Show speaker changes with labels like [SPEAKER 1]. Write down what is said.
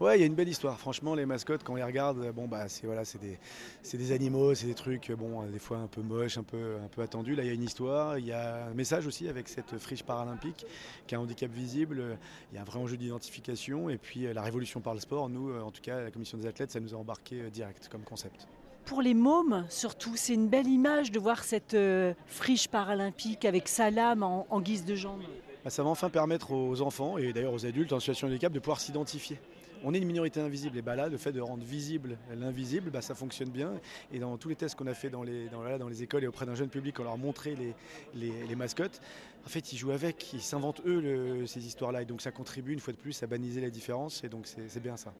[SPEAKER 1] Ouais, il y a une belle histoire. Franchement, les mascottes, quand on les regarde, bon, bah, c'est voilà, des, des animaux, c'est des trucs, bon, des fois un peu moches, un peu, un peu attendus. Là, il y a une histoire, il y a un message aussi avec cette friche paralympique qui a un handicap visible. Il y a un vrai enjeu d'identification. Et puis, la révolution par le sport, nous, en tout cas, la commission des athlètes, ça nous a embarqué direct comme concept.
[SPEAKER 2] Pour les mômes, surtout, c'est une belle image de voir cette euh, friche paralympique avec sa lame en, en guise de jambe.
[SPEAKER 1] Bah, ça va enfin permettre aux enfants et d'ailleurs aux adultes en situation de handicap de pouvoir s'identifier. On est une minorité invisible et bah là, le fait de rendre visible l'invisible, bah ça fonctionne bien. Et dans tous les tests qu'on a fait dans les, écoles et auprès d'un jeune public, on leur montrait les, les, mascottes, en fait, ils jouent avec, ils s'inventent eux ces histoires-là. Et donc ça contribue une fois de plus à baniser la différence. Et donc c'est bien ça.